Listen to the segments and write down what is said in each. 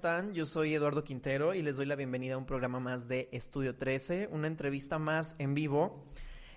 están? Yo soy Eduardo Quintero y les doy la bienvenida a un programa más de Estudio 13, una entrevista más en vivo.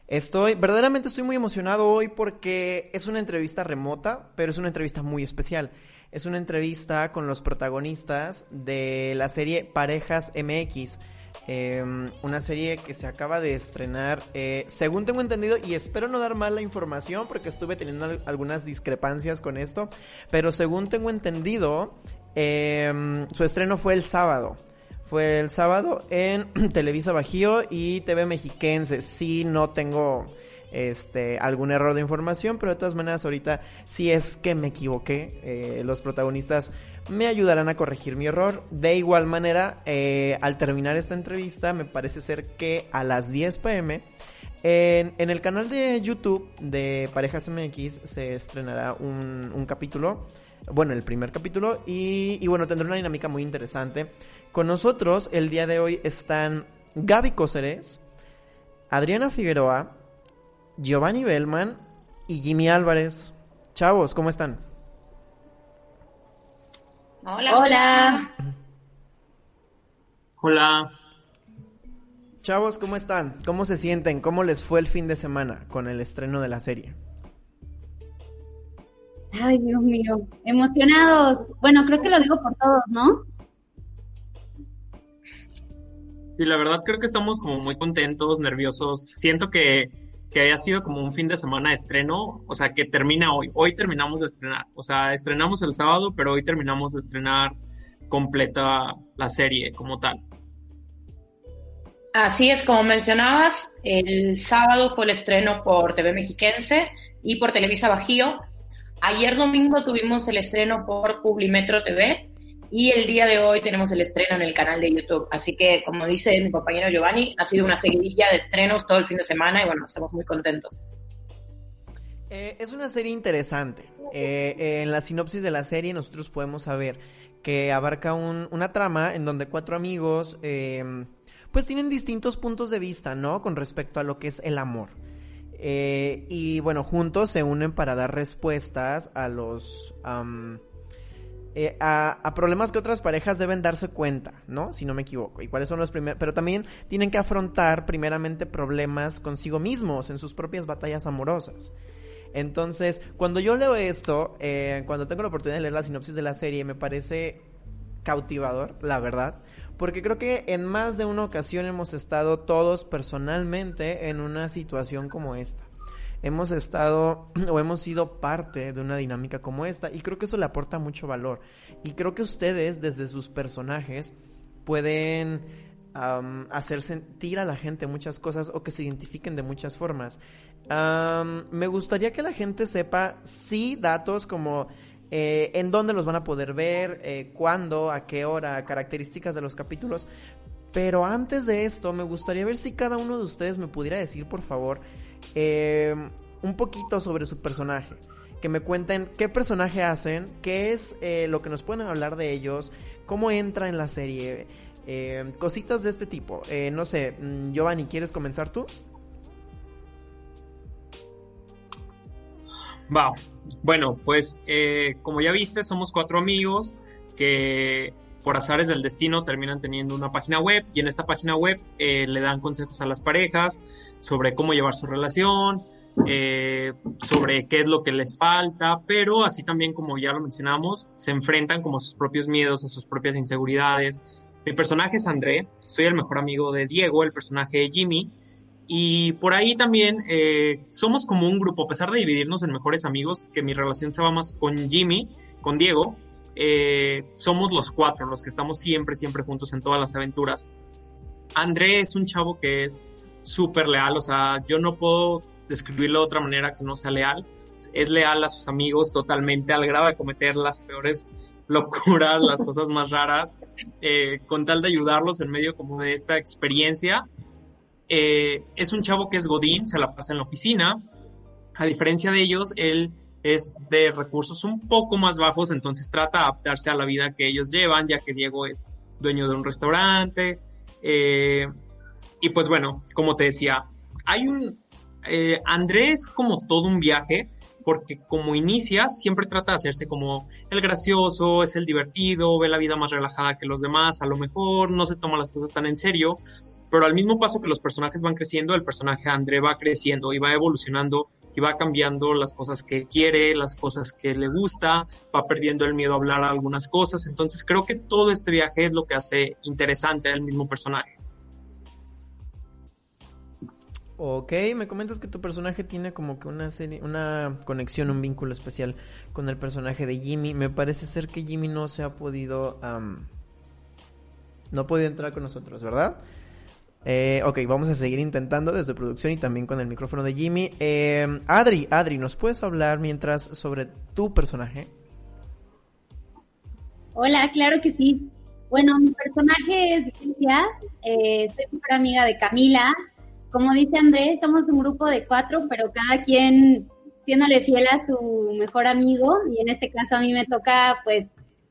Estoy, verdaderamente estoy muy emocionado hoy porque es una entrevista remota, pero es una entrevista muy especial. Es una entrevista con los protagonistas de la serie Parejas MX. Em, una serie que se acaba de estrenar, eh, según tengo entendido, y espero no dar mal la información porque estuve teniendo algunas discrepancias con esto, pero según tengo entendido, Em, su estreno fue el sábado. Fue el sábado en Televisa Bajío y TV Mexiquense. Sí, no tengo este algún error de información, pero de todas maneras ahorita si es que me equivoqué, eh, los protagonistas me ayudarán a corregir mi error. De igual manera, eh, al terminar esta entrevista, me parece ser que a las 10 pm en, el canal de YouTube de Parejas MX se estrenará un capítulo bueno, el primer capítulo y, bueno, tendrá una dinámica muy interesante. Con nosotros el día de hoy están Gaby Cóceres, Adriana Figueroa, Giovanni Bellman y Jimmy Álvarez. Chavos, ¿cómo están? Hola. Hola. Hola. Chavos, ¿cómo están? ¿Cómo se sienten? ¿Cómo les fue el fin de semana con el estreno de la serie? Ay, Dios mío, emocionados. Bueno, creo que lo digo por todos, ¿no? Sí, la verdad creo que estamos como muy contentos, nerviosos. Siento que, que haya sido como un fin de semana de estreno, o sea, que termina hoy. Hoy terminamos de estrenar. O sea, estrenamos el sábado, pero hoy terminamos de estrenar completa la serie como tal. Así es, como mencionabas, el sábado fue el estreno por TV Mexiquense y por Televisa Bajío. Ayer domingo tuvimos el estreno por Publimetro TV y el día de hoy tenemos el estreno en el canal de YouTube. Así que, como dice mi compañero Giovanni, ha sido una seguidilla de estrenos todo el fin de semana y bueno, estamos muy contentos. Eh, es una serie interesante. Eh, en la sinopsis de la serie nosotros podemos saber que abarca una trama en donde cuatro amigos eh, pues tienen distintos puntos de vista, ¿no? Con respecto a lo que es el amor. Eh, y bueno, juntos se unen para dar respuestas a los... Eh, a, problemas que otras parejas deben darse cuenta, ¿no? Si no me equivoco. Y cuáles son los primeros... Pero también tienen que afrontar primeramente problemas consigo mismos en sus propias batallas amorosas. Entonces, cuando yo leo esto, eh, cuando tengo la oportunidad de leer la sinopsis de la serie, me parece cautivador, la verdad porque creo que en más de una ocasión hemos estado todos personalmente en una situación como esta. Hemos estado o hemos sido parte de una dinámica como esta y creo que eso le aporta mucho valor. Y creo que ustedes desde sus personajes pueden hacer sentir a la gente muchas cosas o que se identifiquen de muchas formas. me gustaría que la gente sepa, sí, datos como eh, en dónde los van a poder ver, eh, cuándo, a qué hora, características de los capítulos. Pero antes de esto, me gustaría ver si cada uno de ustedes me pudiera decir, por favor, eh, un poquito sobre su personaje. Que me cuenten qué personaje hacen, qué es lo que nos pueden hablar de ellos, cómo entra en la serie, cositas de este tipo. no sé, mm, Giovanni, ¿quieres comenzar tú? Wow. Bueno, pues eh, como ya viste, somos cuatro amigos que por azares del destino terminan teniendo una página web y en esta página web eh, le dan consejos a las parejas sobre cómo llevar su relación, eh, sobre qué es lo que les falta, pero así también como ya lo mencionamos, se enfrentan como a sus propios miedos, a sus propias inseguridades. Mi personaje es André, soy el mejor amigo de Diego, el personaje de Jimmy, y por ahí también eh, somos como un grupo, a pesar de dividirnos en mejores amigos, que mi relación se va más con Jimmy, con Diego, eh, somos los cuatro, los que estamos siempre, siempre juntos en todas las aventuras. André es un chavo que es súper leal, o sea, yo no puedo describirlo de otra manera que no sea leal. Es leal a sus amigos totalmente, al grado de cometer las peores locuras, las cosas más raras, eh, con tal de ayudarlos en medio como de esta experiencia eh, es un chavo que es Godín, se la pasa en la oficina. A diferencia de ellos, él es de recursos un poco más bajos, entonces trata de adaptarse a la vida que ellos llevan, ya que Diego es dueño de un restaurante. Eh, y pues bueno, como te decía, hay un... Eh, Andrés como todo un viaje, porque como inicia, siempre trata de hacerse como el gracioso, es el divertido, ve la vida más relajada que los demás, a lo mejor no se toma las cosas tan en serio, pero al mismo paso que los personajes van creciendo, el personaje André va creciendo y va evolucionando y va cambiando las cosas que quiere, las cosas que le gusta, va perdiendo el miedo a hablar algunas cosas. Entonces creo que todo este viaje es lo que hace interesante al mismo personaje. Ok, me comentas que tu personaje tiene como que una serie, una conexión, un vínculo especial con el personaje de Jimmy. Me parece ser que Jimmy no se ha podido, no ha podido entrar con nosotros, ¿verdad? Eh, ok, vamos a seguir intentando desde producción y también con el micrófono de Jimmy. Eh, Adri, Adri, ¿nos puedes hablar mientras sobre tu personaje? Hola, claro que sí. Bueno, mi personaje es Alicia, eh, soy mejor amiga de Camila. Como dice Andrés, somos un grupo de cuatro, pero cada quien siéndole fiel a su mejor amigo. Y en este caso a mí me toca, pues,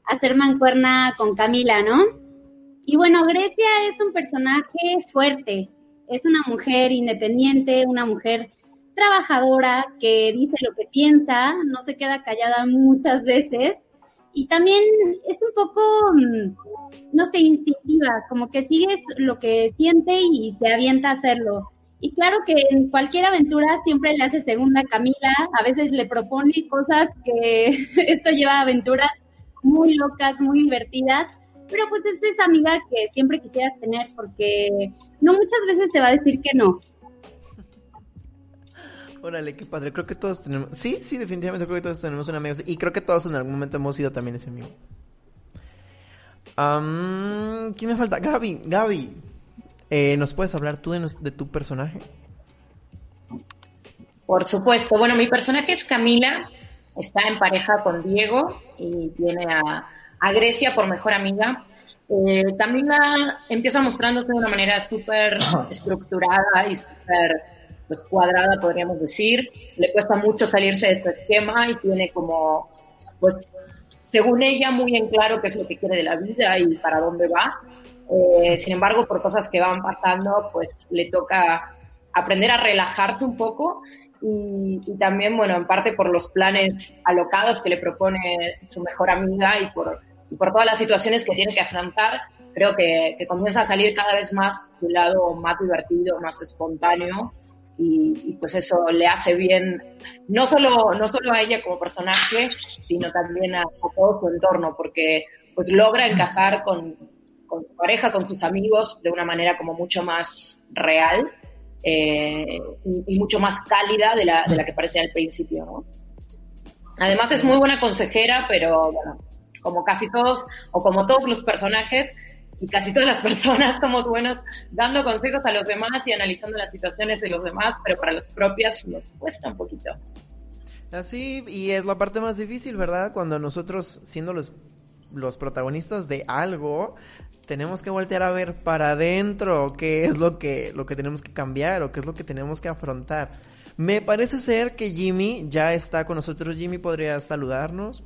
hacer mancuerna con Camila, ¿no? Y bueno, Grecia es un personaje fuerte, es una mujer independiente, una mujer trabajadora que dice lo que piensa, no se queda callada muchas veces y también es un poco, mm, no sé, instintiva, como que sigue lo que siente y se avienta a hacerlo. Y claro que en cualquier aventura siempre le hace segunda Camila, a veces le propone cosas que esto lleva a aventuras muy locas, muy divertidas, pero pues es esa amiga que siempre quisieras tener porque no muchas veces te va a decir que no. Órale, qué padre. Creo que todos tenemos. Sí, sí, definitivamente creo que todos tenemos un amigo. Y creo que todos en algún momento hemos sido también ese amigo. ¿Quién me falta? Gaby, Gaby. Eh, ¿Nos puedes hablar tú de, de, tu personaje? Por supuesto. Bueno, mi personaje es Camila. Está en pareja con Diego y tiene a, a Grecia por mejor amiga. Eh, Camila empieza mostrándose de una manera súper estructurada y súper pues, cuadrada, podríamos decir. Le cuesta mucho salirse de este esquema y tiene como, pues, según ella, muy en claro qué es lo que quiere de la vida y para dónde va. Eh, sin embargo, por cosas que van pasando, pues le toca aprender a relajarse un poco y, y, también, bueno, en parte por los planes alocados que le propone su mejor amiga y por y por todas las situaciones que tiene que afrontar, creo que, que comienza a salir cada vez más su lado más divertido, más espontáneo, y, pues eso le hace bien, no solo, no solo a ella como personaje, sino también a, todo su entorno, porque pues logra encajar con, con, su pareja, con sus amigos, de una manera como mucho más real eh, y, y, mucho más cálida de la, de la que parecía al principio, ¿no? Además es muy buena consejera, pero bueno, como casi todos, o como todos los personajes, y casi todas las personas somos buenos dando consejos a los demás y analizando las situaciones de los demás, pero para los propias nos cuesta un poquito. Así, y es la parte más difícil, ¿verdad? Cuando nosotros, siendo los, los protagonistas de algo, tenemos que voltear a ver para adentro qué es lo que, lo que tenemos que cambiar o qué es lo que tenemos que afrontar. Me parece ser que Jimmy ya está con nosotros. Jimmy, ¿podrías saludarnos?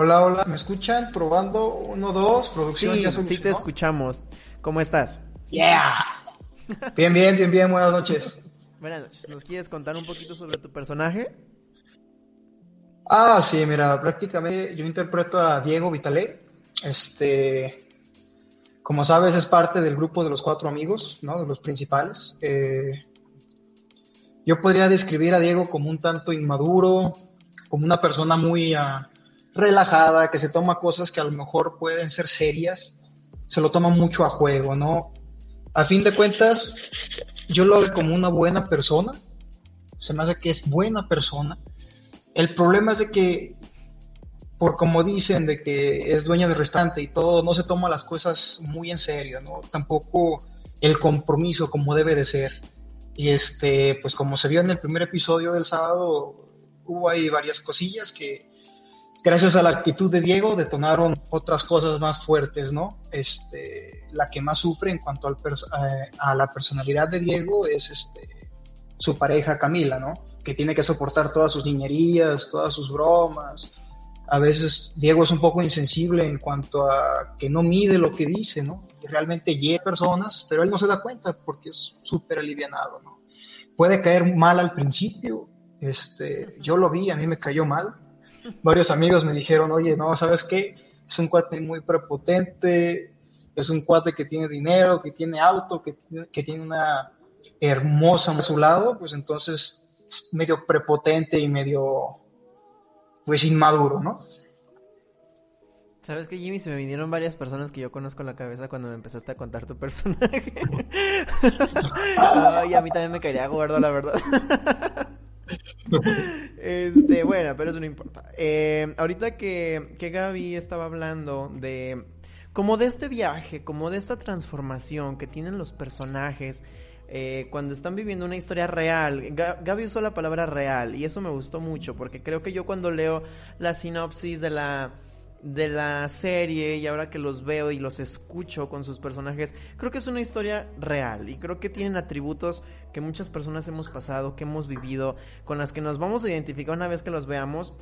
Hola, hola, ¿me escuchan? Probando, uno, dos, producción. Sí, ya sí te escuchamos. ¿Cómo estás? Yeah. Bien, bien, bien, bien, buenas noches. Buenas noches. ¿Nos quieres contar un poquito sobre tu personaje? Ah, sí, mira, prácticamente yo interpreto a Diego Vitalé. Este, como sabes, es parte del grupo de los cuatro amigos, ¿no? De los principales. Eh, yo podría describir a Diego como un tanto inmaduro, como una persona muy... Uh, relajada, que se toma cosas que a lo mejor pueden ser serias, se lo toma mucho a juego, ¿no? A fin de cuentas, yo lo veo como una buena persona, se me hace que es buena persona. El problema es de que, por como dicen, de que es dueña del restaurante y todo, no se toma las cosas muy en serio, ¿no? Tampoco el compromiso como debe de ser. Y este, pues como se vio en el primer episodio del sábado, hubo ahí varias cosillas que gracias a la actitud de Diego detonaron otras cosas más fuertes, ¿no? Este, la que más sufre en cuanto al eh, a la personalidad de Diego es este, su pareja Camila, ¿no? Que tiene que soportar todas sus niñerías, todas sus bromas. A veces Diego es un poco insensible en cuanto a que no mide lo que dice, ¿no? Y realmente llega personas, pero él no se da cuenta porque es súper alivianado, ¿no? Puede caer mal al principio, este, yo lo vi, a mí me cayó mal, varios amigos me dijeron, oye, no, ¿sabes qué? Es un cuate muy prepotente, es un cuate que tiene dinero, que tiene auto, que, que tiene una hermosa a su lado, pues entonces es medio prepotente y medio, pues inmaduro, ¿no? ¿Sabes que Jimmy? Se me vinieron varias personas que yo conozco en la cabeza cuando me empezaste a contar tu personaje. Ay, a mí también me caería gordo, la verdad. este, bueno, pero eso no importa. Eh, ahorita que, que Gaby estaba hablando de como de este viaje, como de esta transformación que tienen los personajes eh, cuando están viviendo una historia real. Gaby usó la palabra real y eso me gustó mucho porque creo que yo cuando leo la sinopsis de la de la serie y ahora que los veo y los escucho con sus personajes, creo que es una historia real y creo que tienen atributos que muchas personas hemos pasado, que hemos vivido, con las que nos vamos a identificar una vez que los veamos.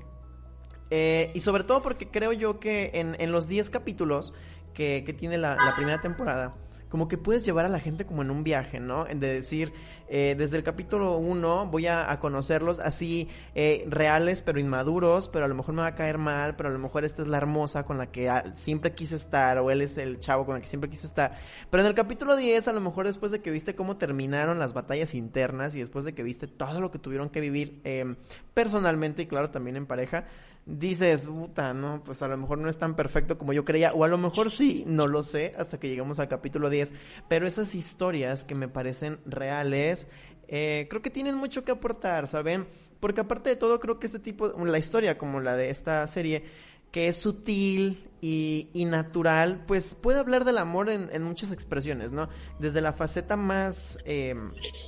Eh, y sobre todo porque creo yo que en, en los 10 capítulos que, que tiene la, la primera temporada, como que puedes llevar a la gente como en un viaje, ¿no? De decir, eh, desde el capítulo 1 voy a, conocerlos así eh, reales pero inmaduros, pero a lo mejor me va a caer mal, pero a lo mejor esta es la hermosa con la que siempre quise estar o él es el chavo con el que siempre quise estar. Pero en el capítulo 10 a lo mejor después de que viste cómo terminaron las batallas internas y después de que viste todo lo que tuvieron que vivir eh, personalmente y claro también en pareja, dices, puta, no, pues a lo mejor no es tan perfecto como yo creía, o a lo mejor sí, no lo sé, hasta que llegamos al capítulo 10, pero esas historias que me parecen reales, eh, creo que tienen mucho que aportar, ¿saben? Porque aparte de todo, creo que este tipo, la historia como la de esta serie, que es sutil y, y natural, pues puede hablar del amor en, en, muchas expresiones, ¿no? Desde la faceta más eh,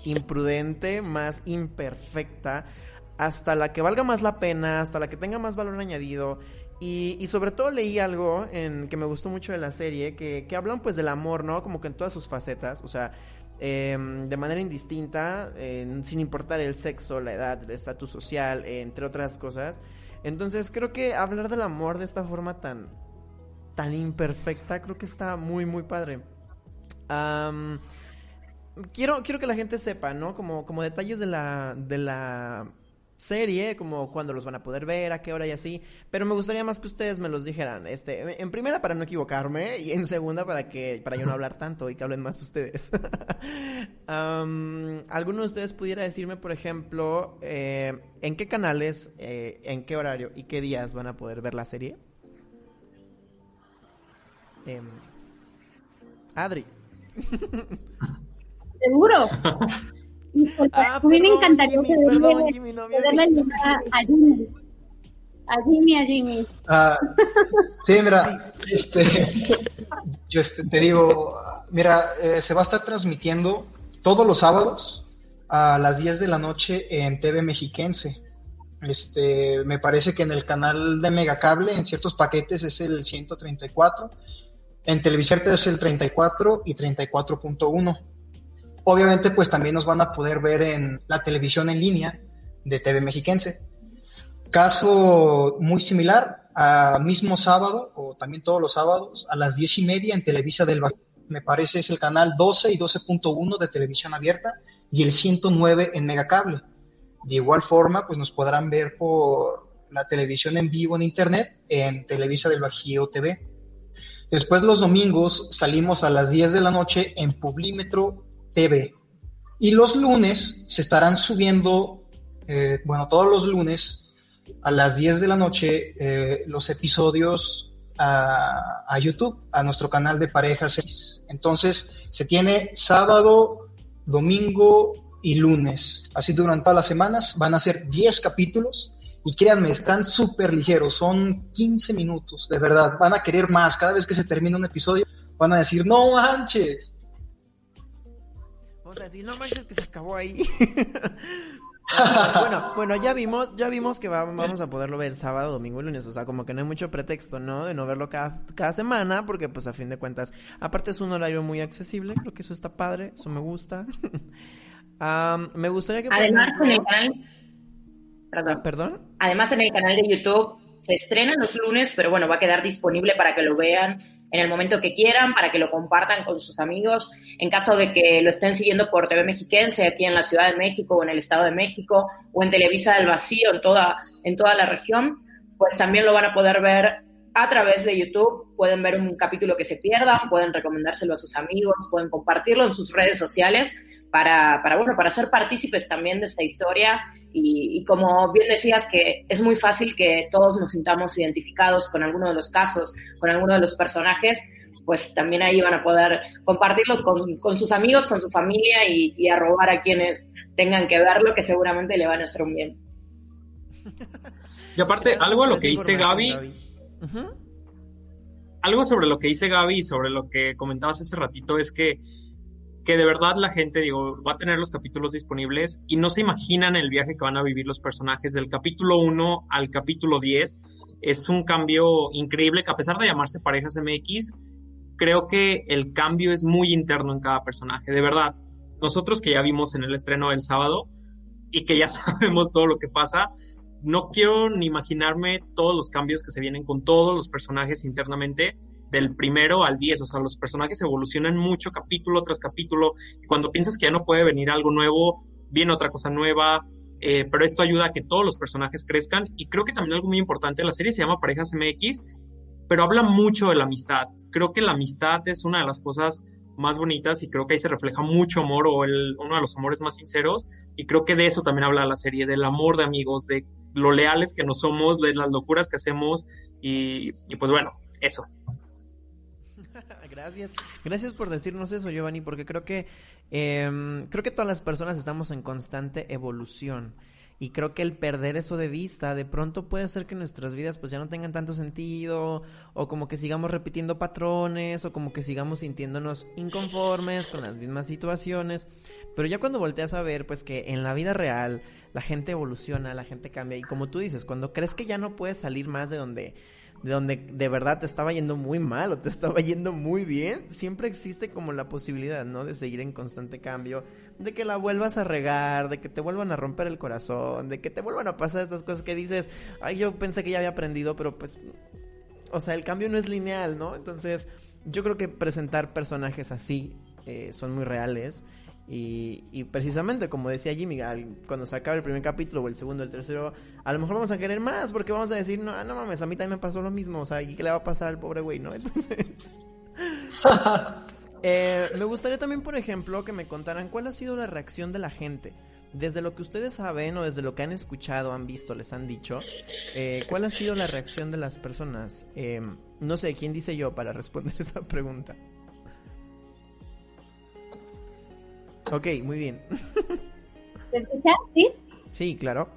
imprudente, más imperfecta, hasta la que valga más la pena, hasta la que tenga más valor añadido. Y, y sobre todo leí algo en que me gustó mucho de la serie, que, que hablan pues del amor, ¿no? Como que en todas sus facetas, o sea, eh, de manera indistinta, sin importar el sexo, la edad, el estatus social, entre otras cosas. Entonces creo que hablar del amor de esta forma tan, tan imperfecta, creo que está muy, muy padre. quiero, quiero que la gente sepa, ¿no? Como, como detalles de la, de la serie, como cuándo los van a poder ver, a qué hora y así, pero me gustaría más que ustedes me los dijeran, este, en primera para no equivocarme y en segunda para que para yo no hablar tanto y que hablen más ustedes. ¿Alguno de ustedes pudiera decirme, por ejemplo, eh, en qué canales, eh, en qué horario y qué días van a poder ver la serie? Eh, Adri. Seguro. Ah, a mí me encantaría Jimmy, perdón, Jimmy, no a Jimmy. A Jimmy, a Jimmy. Ah, sí, mira, este, yo te digo, mira, eh, se va a estar transmitiendo todos los sábados a las 10 de la noche en TV Mexiquense. Este, me parece que en el canal de Megacable, en ciertos paquetes, es el 134. En televisión es el 34 y 34.1. Obviamente, pues también nos van a poder ver en la televisión en línea de TV Mexiquense. Caso muy similar, a mismo sábado, o también todos los sábados, a las diez y media en Televisa del Bajío. Me parece es el canal 12 y 12.1 de televisión abierta y el 109 en Megacable. De igual forma, pues nos podrán ver por la televisión en vivo en internet en Televisa del Bajío TV. Después los domingos salimos a las 10 de la noche en Publímetro TV. Y los lunes se estarán subiendo, eh, bueno, todos los lunes a las 10 de la noche eh, los episodios a, YouTube, a nuestro canal de Parejas 6. Entonces se tiene sábado, domingo y lunes. Así durante todas las semanas van a ser 10 capítulos. Y créanme, están súper ligeros, son 15 minutos, de verdad. Van a querer más. Cada vez que se termina un episodio, van a decir, no manches, Vamos a decir, no manches que se acabó ahí. bueno, bueno, ya vimos, ya vimos que vamos a poderlo ver sábado, domingo y lunes. O sea, como que no hay mucho pretexto, ¿no? De no verlo cada, cada semana, porque pues a fin de cuentas, aparte es un horario muy accesible, creo que eso está padre, eso me gusta. me gustaría que... Además, en el canal... Perdón. ¿Perdón? Además, en el canal de YouTube se estrena los lunes, pero bueno, va a quedar disponible para que lo vean en el momento que quieran, para que lo compartan con sus amigos, en caso de que lo estén siguiendo por TV Mexiquense, aquí en la Ciudad de México o en el Estado de México, o en Televisa del Vacío, en toda, en toda la región, pues también lo van a poder ver a través de YouTube, pueden ver un capítulo que se pierdan, pueden recomendárselo a sus amigos, pueden compartirlo en sus redes sociales para, para bueno, para ser partícipes también de esta historia. Y, como bien decías que es muy fácil que todos nos sintamos identificados con alguno de los casos, con alguno de los personajes, pues también ahí van a poder compartirlos con, sus amigos, con su familia y, arrobar a quienes tengan que verlo, que seguramente le van a hacer un bien. Y aparte, algo a lo que dice Gaby, algo sobre lo que dice Gaby y sobre lo que comentabas hace ratito es que que de verdad la gente, digo, va a tener los capítulos disponibles y no se imaginan el viaje que van a vivir los personajes del capítulo 1 al capítulo 10. Es un cambio increíble que a pesar de llamarse Parejas MX, creo que el cambio es muy interno en cada personaje, de verdad. Nosotros que ya vimos en el estreno del sábado y que ya sabemos todo lo que pasa, no quiero ni imaginarme todos los cambios que se vienen con todos los personajes internamente del primero al diez, o sea, los personajes evolucionan mucho capítulo tras capítulo, cuando piensas que ya no puede venir algo nuevo, viene otra cosa nueva, eh, pero esto ayuda a que todos los personajes crezcan, y creo que también algo muy importante, la serie se llama Parejas MX, pero habla mucho de la amistad, creo que la amistad es una de las cosas más bonitas y creo que ahí se refleja mucho amor o el, uno de los amores más sinceros y creo que de eso también habla la serie, del amor de amigos, de lo leales que nos somos, de las locuras que hacemos y pues bueno, eso. Gracias. Gracias por decirnos eso, Giovanni, porque creo que em, creo que todas las personas estamos en constante evolución. Y creo que el perder eso de vista de pronto puede hacer que nuestras vidas pues ya no tengan tanto sentido o como que sigamos repitiendo patrones o como que sigamos sintiéndonos inconformes con las mismas situaciones. Pero ya cuando volteas a ver pues que en la vida real la gente evoluciona, la gente cambia y como tú dices, cuando crees que ya no puedes salir más de donde de donde de verdad te estaba yendo muy mal o te estaba yendo muy bien, siempre existe como la posibilidad, ¿no? De seguir en constante cambio, de que la vuelvas a regar, de que te vuelvan a romper el corazón, de que te vuelvan a pasar estas cosas que dices, ay, yo pensé que ya había aprendido, pero pues, o sea, el cambio no es lineal, ¿no? Entonces, yo creo que presentar personajes así eh, son muy reales. Y, precisamente, como decía Jimmy, cuando se acabe el primer capítulo o el segundo el tercero, a lo mejor vamos a querer más porque vamos a decir, no, no mames, a mí también me pasó lo mismo, o sea, ¿y qué le va a pasar al pobre güey, no? Entonces... Eh, me gustaría también, por ejemplo, que me contaran cuál ha sido la reacción de la gente. Desde lo que ustedes saben o desde lo que han escuchado, han visto, les han dicho, eh, ¿cuál ha sido la reacción de las personas? Eh, no sé, ¿quién dice yo para responder esa pregunta? Ok, muy bien. ¿Te escuchas? ¿Sí? Sí, claro.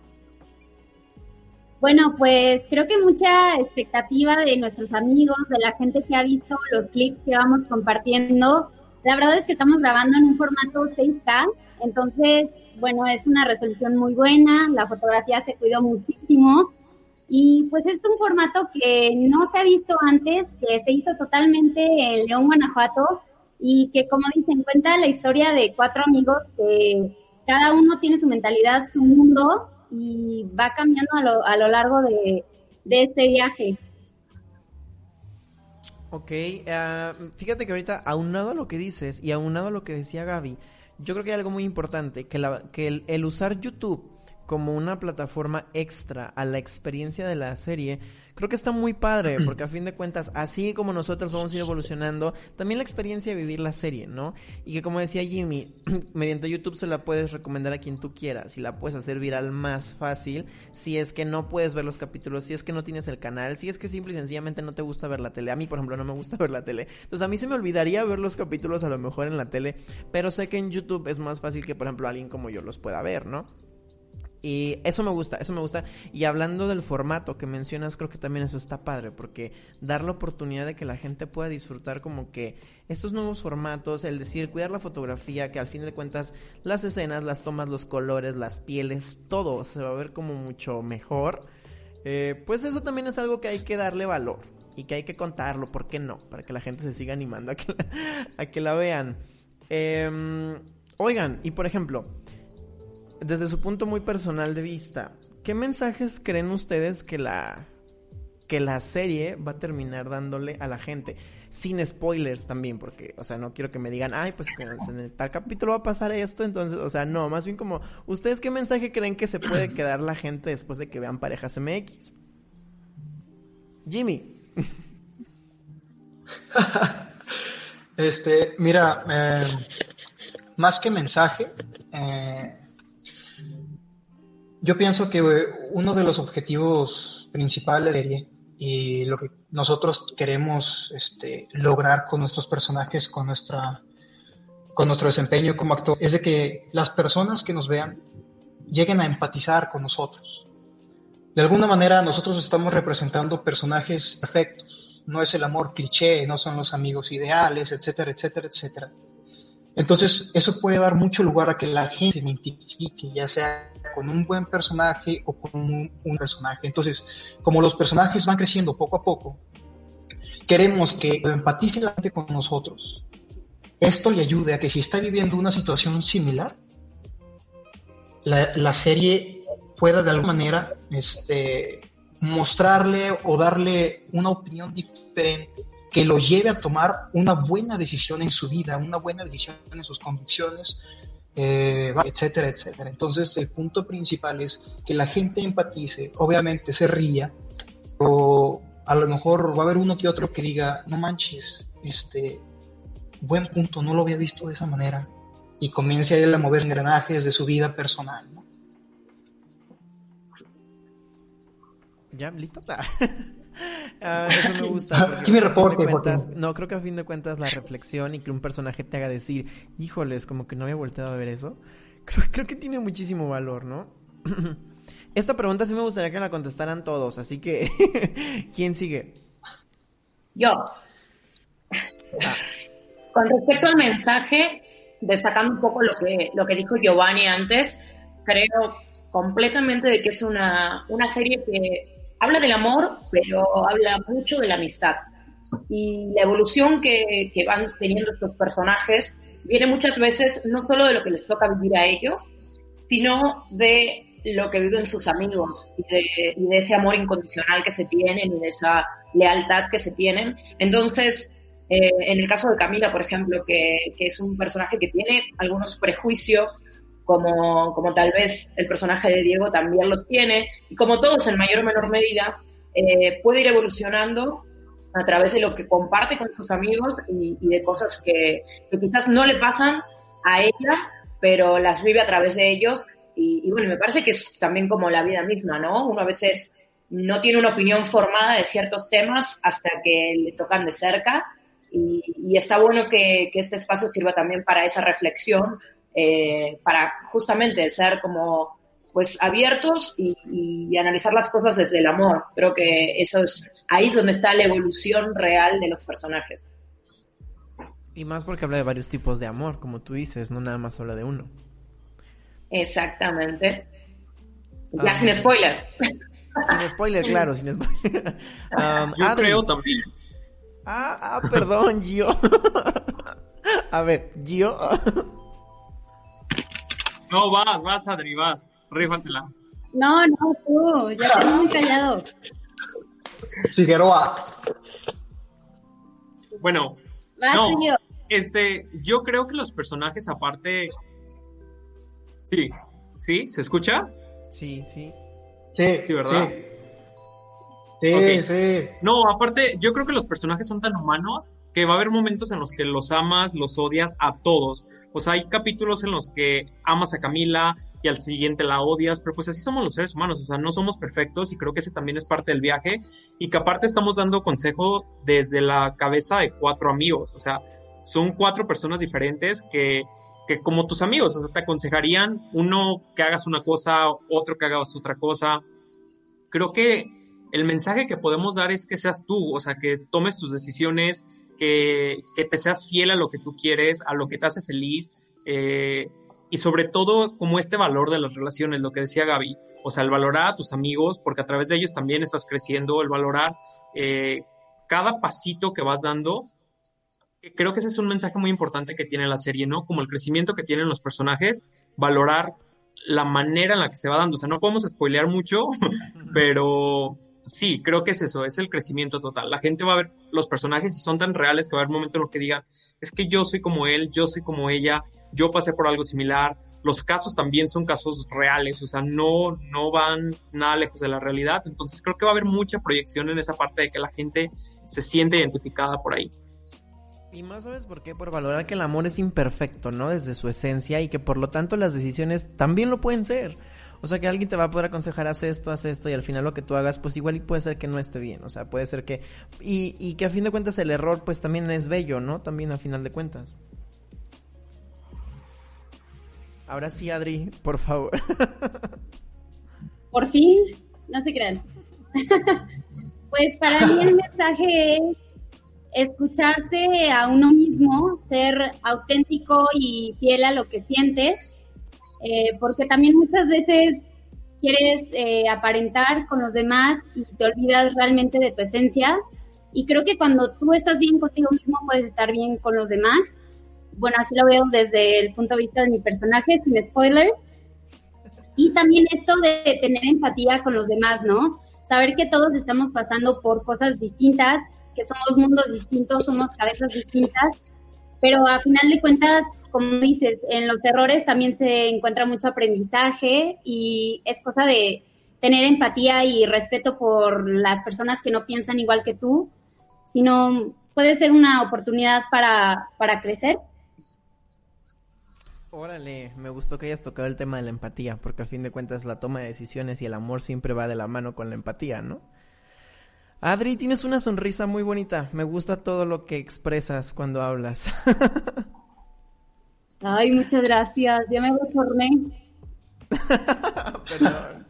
Bueno, pues creo que mucha expectativa de nuestros amigos, de la gente que ha visto los clips que vamos compartiendo. La verdad es que estamos grabando en un formato 6K, entonces, bueno, es una resolución muy buena, la fotografía se cuidó muchísimo y pues es un formato que no se ha visto antes, que se hizo totalmente en León, Guanajuato y que como dicen, cuenta la historia de cuatro amigos que cada uno tiene su mentalidad, su mundo y va cambiando a lo, a lo largo de, este viaje. Ok, ah, fíjate que ahorita, aunado a lo que dices y aunado a lo que decía Gaby, yo creo que hay algo muy importante, que, la, que el usar YouTube como una plataforma extra a la experiencia de la serie, creo que está muy padre, porque a fin de cuentas, así como nosotros vamos a ir evolucionando, también la experiencia de vivir la serie, ¿no? Y que como decía Jimmy, mediante YouTube se la puedes recomendar a quien tú quieras, y la puedes hacer viral más fácil, si es que no puedes ver los capítulos, si es que no tienes el canal, si es que simple y sencillamente no te gusta ver la tele. A mí, por ejemplo, no me gusta ver la tele. Entonces a mí se me olvidaría ver los capítulos a lo mejor en la tele, pero sé que en YouTube es más fácil que, por ejemplo, alguien como yo los pueda ver, ¿no? Y eso me gusta, eso me gusta. Y hablando del formato que mencionas, creo que también eso está padre, porque dar la oportunidad de que la gente pueda disfrutar como que estos nuevos formatos, el decir, cuidar la fotografía, que al fin de cuentas las escenas, las tomas, los colores, las pieles, todo se va a ver como mucho mejor. Eh, pues eso también es algo que hay que darle valor y que hay que contarlo, ¿por qué no? Para que la gente se siga animando a que la, a que la vean. Em, oigan, y por ejemplo, desde su punto muy personal de vista, ¿qué mensajes creen ustedes que la que la serie va a terminar dándole a la gente? Sin spoilers también, porque, o sea, no quiero que me digan, ay, pues en el tal capítulo va a pasar esto, entonces, o sea, no, más bien como, ¿ustedes qué mensaje creen que se puede quedar la gente después de que vean Parejas MX? Jimmy. este, mira, eh, más que mensaje, eh, yo pienso que uno de los objetivos principales de la serie y lo que nosotros queremos este, lograr con nuestros personajes, con nuestra con nuestro desempeño como actor, es de que las personas que nos vean lleguen a empatizar con nosotros. De alguna manera nosotros estamos representando personajes perfectos, no es el amor cliché, no son los amigos ideales, etcétera, etcétera, etcétera. Entonces, eso puede dar mucho lugar a que la gente identifique, ya sea con un buen personaje o con un, personaje. Entonces, como los personajes van creciendo poco a poco, queremos que empatice la gente con nosotros. Esto le ayude a que si está viviendo una situación similar, la, la serie pueda de alguna manera este, mostrarle o darle una opinión diferente que lo lleve a tomar una buena decisión en su vida, una buena decisión en sus convicciones, eh, etcétera, etcétera. Entonces, el punto principal es que la gente empatice, obviamente se ría, o a lo mejor va a haber uno que otro que diga, no manches, este, buen punto, no lo había visto de esa manera, y comience a él a mover engranajes de su vida personal. ¿Ya? ¿Listo? Ah, eso me gusta. Aquí mi reporte. no, creo que a fin de cuentas la reflexión y que un personaje te haga decir, híjoles, como que no había volteado a ver eso, creo, creo que tiene muchísimo valor, ¿no? Esta pregunta sí me gustaría que la contestaran todos, así que, ¿quién sigue? Yo. Ah. Con respecto al mensaje, destacando un poco lo que, lo que dijo Giovanni antes, creo completamente de que es una, una serie que habla del amor, pero habla mucho de la amistad. Y la evolución que, van teniendo estos personajes viene muchas veces no solo de lo que les toca vivir a ellos, sino de lo que viven sus amigos y de, y de ese amor incondicional que se tienen y de esa lealtad que se tienen. Entonces, eh, en el caso de Camila, por ejemplo, que, que, es un personaje que tiene algunos prejuicios como, como tal vez el personaje de Diego también los tiene, y como todos en mayor o menor medida, eh, puede ir evolucionando a través de lo que comparte con sus amigos y, de cosas que, que, quizás no le pasan a ella, pero las vive a través de ellos. Y, bueno, me parece que es también como la vida misma, ¿no? Uno a veces no tiene una opinión formada de ciertos temas hasta que le tocan de cerca. Y, está bueno que, este espacio sirva también para esa reflexión eh, para justamente ser como pues abiertos y, analizar las cosas desde el amor. Creo que eso es ahí es donde está la evolución real de los personajes. Y más porque habla de varios tipos de amor, como tú dices, no nada más habla de uno. Exactamente. Ya ah, sin spoiler. Sin spoiler, claro, sin spoiler. Um, Yo creo también. Ah, ah, perdón, Gio. A ver, Gio. No, vas, vas, Adri, vas. Rífatela. No, no, tú, ya te muy callado. Figueroa. Bueno, no, este, yo creo que los personajes aparte... Sí, ¿sí? ¿Se escucha? Sí, sí. Sí, sí, ¿verdad? Sí, sí. No, aparte, yo creo que los personajes son tan humanos que va a haber momentos en los que los amas, los odias a todos. Sea, hay capítulos en los que amas a Camila y al siguiente la odias, pero pues así somos los seres humanos, o sea, no somos perfectos y creo que ese también es parte del viaje y que aparte estamos dando consejo desde la cabeza de cuatro amigos, o sea, son cuatro personas diferentes que que como tus amigos, o sea, te aconsejarían uno que hagas una cosa, otro que hagas otra cosa. Creo que el mensaje que podemos dar es que seas tú, o sea, que tomes tus decisiones, que, te seas fiel a lo que tú quieres, a lo que te hace feliz, eh, y sobre todo como este valor de las relaciones, lo que decía Gaby, o sea, el valorar a tus amigos, porque a través de ellos también estás creciendo, el valorar eh, cada pasito que vas dando. Creo que ese es un mensaje muy importante que tiene la serie, ¿no? Como el crecimiento que tienen los personajes, valorar la manera en la que se va dando. O sea, no podemos spoilear mucho, pero sí, creo que es eso, es el crecimiento total. La gente va a ver los personajes y son tan reales que va a haber momentos en los que digan, es que yo soy como él, yo soy como ella, yo pasé por algo similar. Los casos también son casos reales, o sea, no, no van nada lejos de la realidad. Entonces creo que va a haber mucha proyección en esa parte de que la gente se siente identificada por ahí. Y más sabes por qué, por valorar que el amor es imperfecto, ¿no? Desde su esencia y que por lo tanto las decisiones también lo pueden ser. O sea, que alguien te va a poder aconsejar, haz esto, haz esto, y al final lo que tú hagas, pues igual y puede ser que no esté bien. O sea, puede ser que... Y, y que a fin de cuentas el error, pues también es bello, ¿no? También a final de cuentas. Ahora sí, Adri, por favor. Por fin, no se crean. pues para mí el mensaje es escucharse a uno mismo, ser auténtico y fiel a lo que sientes eh, porque también muchas veces quieres eh, aparentar con los demás y te olvidas realmente de tu esencia. Y creo que cuando tú estás bien contigo mismo, puedes estar bien con los demás. Bueno, así lo veo desde el punto de vista de mi personaje, sin spoilers. Y también esto de tener empatía con los demás, ¿no? Saber que todos estamos pasando por cosas distintas, que somos mundos distintos, somos cabezas distintas, pero a final de cuentas como dices, en los errores también se encuentra mucho aprendizaje y es cosa de tener empatía y respeto por las personas que no piensan igual que tú, sino puede ser una oportunidad para, para crecer. Órale, me gustó que hayas tocado el tema de la empatía, porque a fin de cuentas la toma de decisiones y el amor siempre va de la mano con la empatía, ¿no? Adri, tienes una sonrisa muy bonita, me gusta todo lo que expresas cuando hablas. Ay, muchas gracias. Ya me retorné.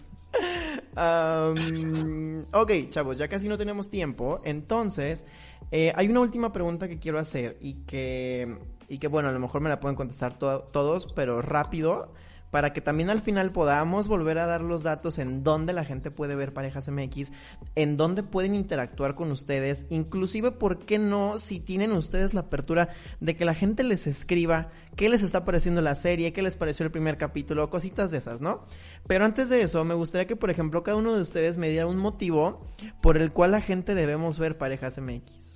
Perdón. ok, chavos, ya casi no tenemos tiempo. Entonces, eh, hay una última pregunta que quiero hacer y que, y que bueno, a lo mejor me la pueden contestar todos, pero rápido para que también al final podamos volver a dar los datos en dónde la gente puede ver Parejas MX, en dónde pueden interactuar con ustedes, inclusive, ¿por qué no? Si tienen ustedes la apertura de que la gente les escriba qué les está pareciendo la serie, qué les pareció el primer capítulo, cositas de esas, ¿no? Pero antes de eso, me gustaría que, por ejemplo, cada uno de ustedes me diera un motivo por el cual la gente debemos ver Parejas MX.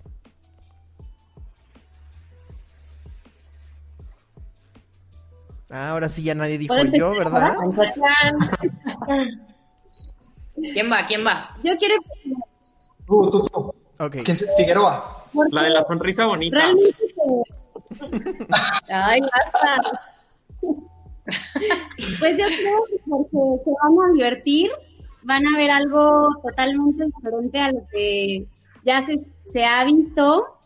Ah, ahora sí ya nadie dijo yo, ¿verdad? ¿Quién va? ¿Quién va? Yo quiero. Tú, tú, tú. Ok. Figueroa. La de la sonrisa bonita. Ay, basta. Pues yo creo que porque se van a divertir, van a ver algo totalmente diferente a lo que ya se, se ha visto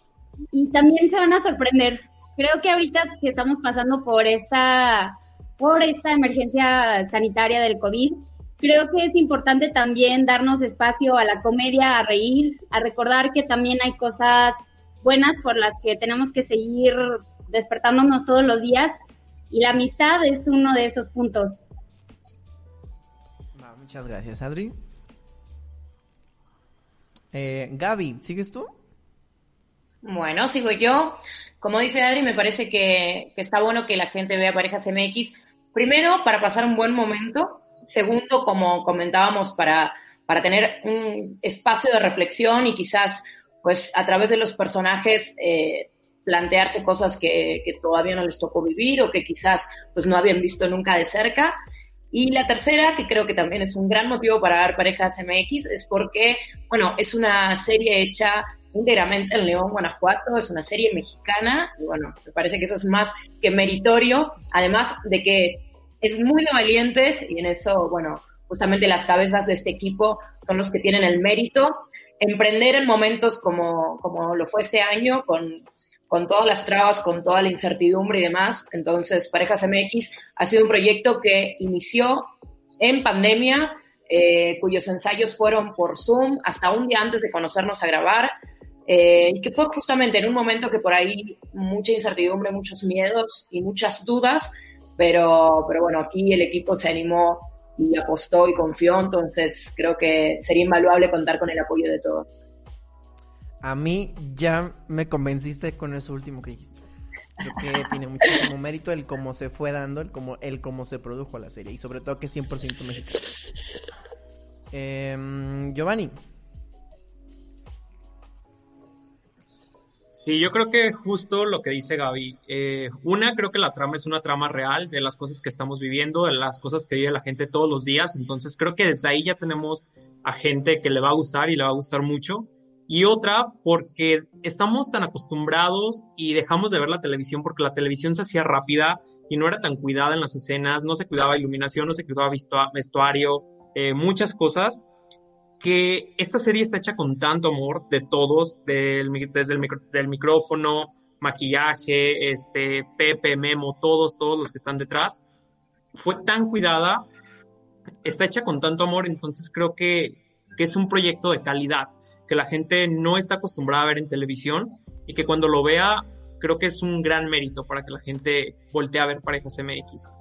y también se van a sorprender creo que ahorita que estamos pasando por esta, por esta emergencia sanitaria del COVID, creo que es importante también darnos espacio a la comedia, a reír, a recordar que también hay cosas buenas por las que tenemos que seguir despertándonos todos los días y la amistad es uno de esos puntos. muchas gracias, Adri. Eh, Gaby, ¿sigues tú? Bueno, sigo yo. Como dice Adri, me parece que, está bueno que la gente vea Parejas MX. Primero, para pasar un buen momento. Segundo, como comentábamos, para, para tener un espacio de reflexión y quizás, pues, a través de los personajes, eh, plantearse cosas que, que, todavía no les tocó vivir o que quizás, pues, no habían visto nunca de cerca. Y la tercera, que creo que también es un gran motivo para ver Parejas MX, es porque, bueno, es una serie hecha íntegramente en León, Guanajuato, es una serie mexicana y bueno, me parece que eso es más que meritorio, además de que es muy de valientes y en eso, bueno, justamente las cabezas de este equipo son los que tienen el mérito. Emprender en momentos como, como lo fue este año, con con todas las trabas, con toda la incertidumbre y demás. Entonces, Parejas MX ha sido un proyecto que inició en pandemia, eh, cuyos ensayos fueron por Zoom hasta un día antes de conocernos a grabar. Eh, y que fue justamente en un momento que por ahí mucha incertidumbre, muchos miedos y muchas dudas, pero, pero bueno, aquí el equipo se animó y apostó y confió, entonces creo que sería invaluable contar con el apoyo de todos. A mí ya me convenciste con eso último que dijiste. Creo que tiene muchísimo mérito el cómo se fue dando, el cómo, el cómo se produjo la serie y sobre todo que es 100% mexicano. Eh, Giovanni, Sí, yo creo que justo lo que dice Gaby. Eh, una, creo que la trama es una trama real de las cosas que estamos viviendo, de las cosas que vive la gente todos los días. Entonces creo que desde ahí ya tenemos a gente que le va a gustar y le va a gustar mucho. Y otra, porque estamos tan acostumbrados y dejamos de ver la televisión porque la televisión se hacía rápida y no era tan cuidada en las escenas, no se cuidaba iluminación, no se cuidaba vestuario, eh, muchas cosas que esta serie está hecha con tanto amor de todos, del, desde el del micrófono, maquillaje, este, Pepe, Memo, todos, todos los que están detrás. Fue tan cuidada, está hecha con tanto amor, entonces creo que, que es un proyecto de calidad, que la gente no está acostumbrada a ver en televisión y que cuando lo vea, creo que es un gran mérito para que la gente voltee a ver Parejas MX.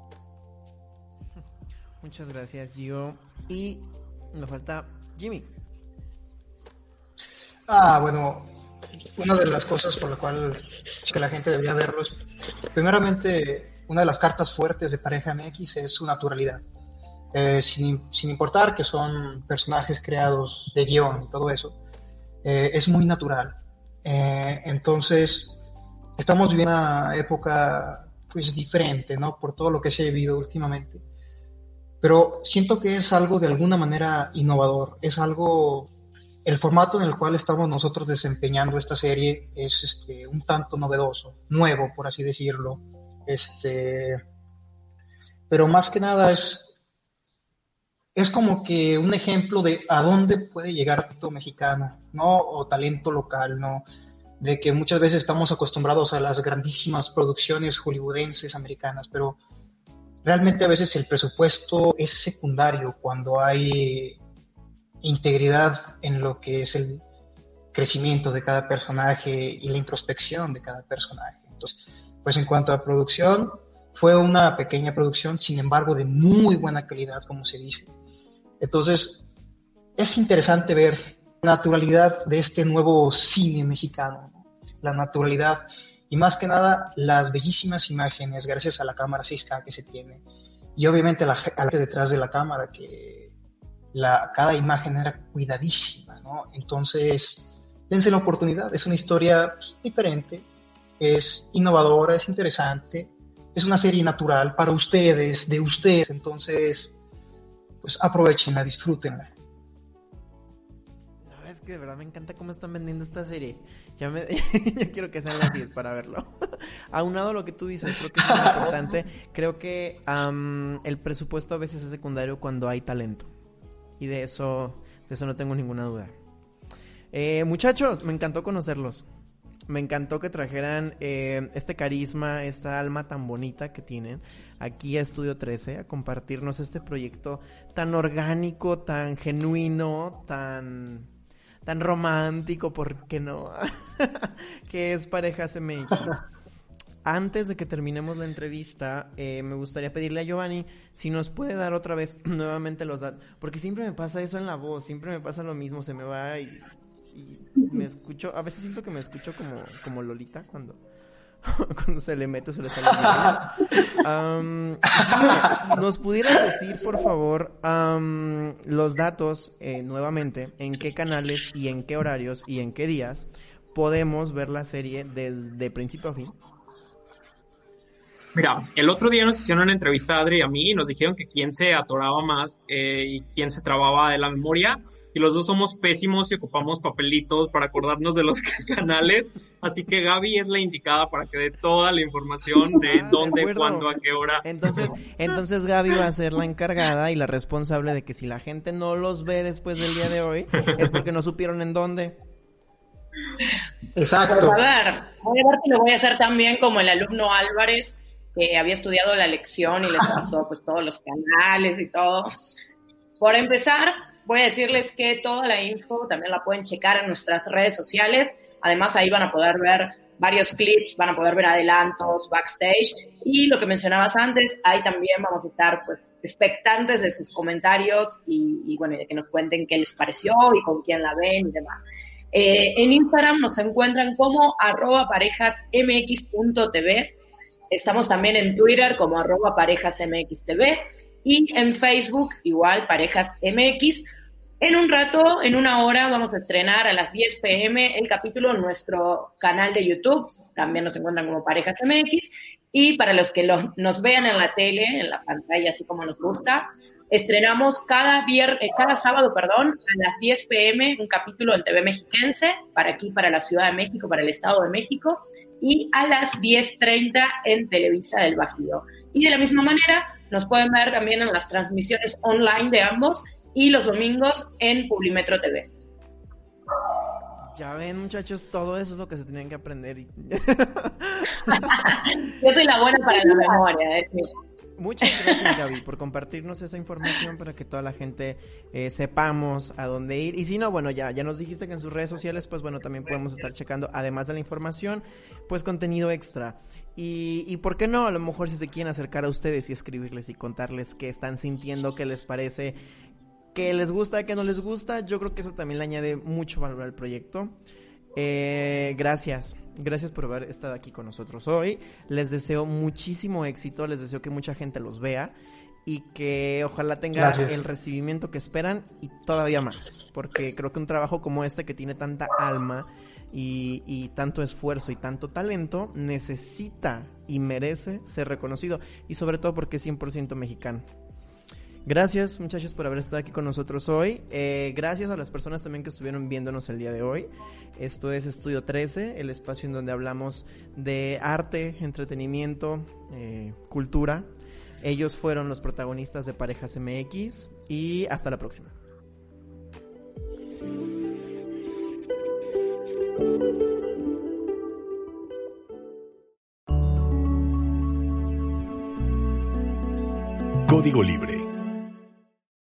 Muchas gracias, Gio. Y nos falta Jimmy. Ah, bueno, una de las cosas por la cual que la gente debería verlos, primeramente, una de las cartas fuertes de Pareja MX es su naturalidad. Eh, sin, sin, importar que son personajes creados de guion y todo eso, eh, es muy natural. Eh, entonces, estamos viviendo una época pues diferente, ¿no? Por todo lo que se ha vivido últimamente pero siento que es algo de alguna manera innovador, es algo, el formato en el cual estamos nosotros desempeñando esta serie es este, un tanto novedoso, nuevo, por así decirlo, este, pero más que nada es, es como que un ejemplo de a dónde puede llegar talento mexicano, ¿no? O talento local, ¿no? De que muchas veces estamos acostumbrados a las grandísimas producciones hollywoodenses americanas, pero realmente a veces el presupuesto es secundario cuando hay integridad en lo que es el crecimiento de cada personaje y la introspección de cada personaje. Entonces, pues en cuanto a producción, fue una pequeña producción, sin embargo, de muy buena calidad, como se dice. Entonces, es interesante ver la naturalidad de este nuevo cine mexicano, la naturalidad y más que nada las bellísimas imágenes gracias a la cámara 6K que se tiene y obviamente la gente detrás de la cámara que la, cada imagen era cuidadísima, ¿no? Entonces, dense la oportunidad, es una historia pues, diferente, es innovadora, es interesante, es una serie natural para ustedes, de ustedes, entonces, pues aprovechenla, disfrútenla que de verdad me encanta cómo están vendiendo esta serie. Ya me yo quiero que sean las 10 para verlo. Aunado a lo que tú dices, creo que es muy importante. Creo que el presupuesto a veces es secundario cuando hay talento. Y de eso, de eso no tengo ninguna duda. Eh, muchachos, me encantó conocerlos. Me encantó que trajeran eh, este carisma, esta alma tan bonita que tienen aquí a Estudio 13 a compartirnos este proyecto tan orgánico, tan genuino, tan tan romántico, ¿por qué no? que es Parejas MX. Antes de que terminemos la entrevista, eh, me gustaría pedirle a Giovanni si nos puede dar otra vez nuevamente los datos, porque siempre me pasa eso en la voz, siempre me pasa lo mismo, se me va y, y me escucho, a veces siento que me escucho como, como Lolita cuando cuando se le mete se le sale ¿Nos pudieras decir, por favor, los datos eh, nuevamente, en qué canales y en qué horarios y en qué días podemos ver la serie desde principio a fin? Mira, el otro día nos hicieron una entrevista a Adri y a mí y nos dijeron que quién se atoraba más eh, y quién se trababa de la memoria y los dos somos pésimos y ocupamos papelitos para acordarnos de los canales. Así que Gaby es la indicada para que dé toda la información de ah, dónde, cuándo, a qué hora. Entonces, entonces Gaby va a ser la encargada y la responsable de que si la gente no los ve después del día de hoy, es porque no supieron en dónde. Exacto. Pues a ver, voy a ver si lo voy a hacer también como el alumno Álvarez, que había estudiado la lección y les pasó pues todos los canales y todo. Por empezar, voy a decirles que toda la info también la pueden checar en nuestras redes sociales. Además, ahí van a poder ver varios clips, van a poder ver adelantos, backstage. Y lo que mencionabas antes, ahí también vamos a estar pues expectantes de sus comentarios y, y bueno, de que nos cuenten qué les pareció y con quién la ven y demás. Eh, en Instagram nos encuentran como arroba parejasmx.tv. Estamos también en Twitter como arroba parejasmxtv y en Facebook igual parejasmx. En un rato, en una hora, vamos a estrenar a las 10 pm el capítulo en nuestro canal de YouTube. También nos encuentran como Parejas MX. Y para los que los, nos vean en la tele, en la pantalla, así como nos gusta, estrenamos cada, vier, eh, cada sábado perdón, a las 10 pm un capítulo en TV Mexiquense, para aquí, para la Ciudad de México, para el Estado de México, y a las 10.30 en Televisa del Bajío. Y de la misma manera, nos pueden ver también en las transmisiones online de ambos y los domingos en Publimetro TV. Ya ven, muchachos, todo eso es lo que se tenían que aprender. Yo soy la buena para la memoria. Es Muchas gracias, Gaby, por compartirnos esa información para que toda la gente eh, sepamos a dónde ir. Y si no, bueno, ya, ya nos dijiste que en sus redes sociales, pues bueno, también podemos estar checando, además de la información, pues contenido extra. Y, y por qué no, a lo mejor si se quieren acercar a ustedes y escribirles y contarles qué están sintiendo, qué les parece, que les gusta, que no les gusta, yo creo que eso también le añade mucho valor al proyecto. Eh, gracias, gracias por haber estado aquí con nosotros hoy. Les deseo muchísimo éxito, les deseo que mucha gente los vea y que ojalá tenga Gracias. el recibimiento que esperan y todavía más, porque creo que un trabajo como este que tiene tanta alma y, y tanto esfuerzo y tanto talento necesita y merece ser reconocido y sobre todo porque es 100% mexicano. Gracias muchachos por haber estado aquí con nosotros hoy. Eh, gracias a las personas también que estuvieron viéndonos el día de hoy. Esto es Estudio 13, el espacio en donde hablamos de arte, entretenimiento, eh, cultura. Ellos fueron los protagonistas de Parejas MX y hasta la próxima. Código Libre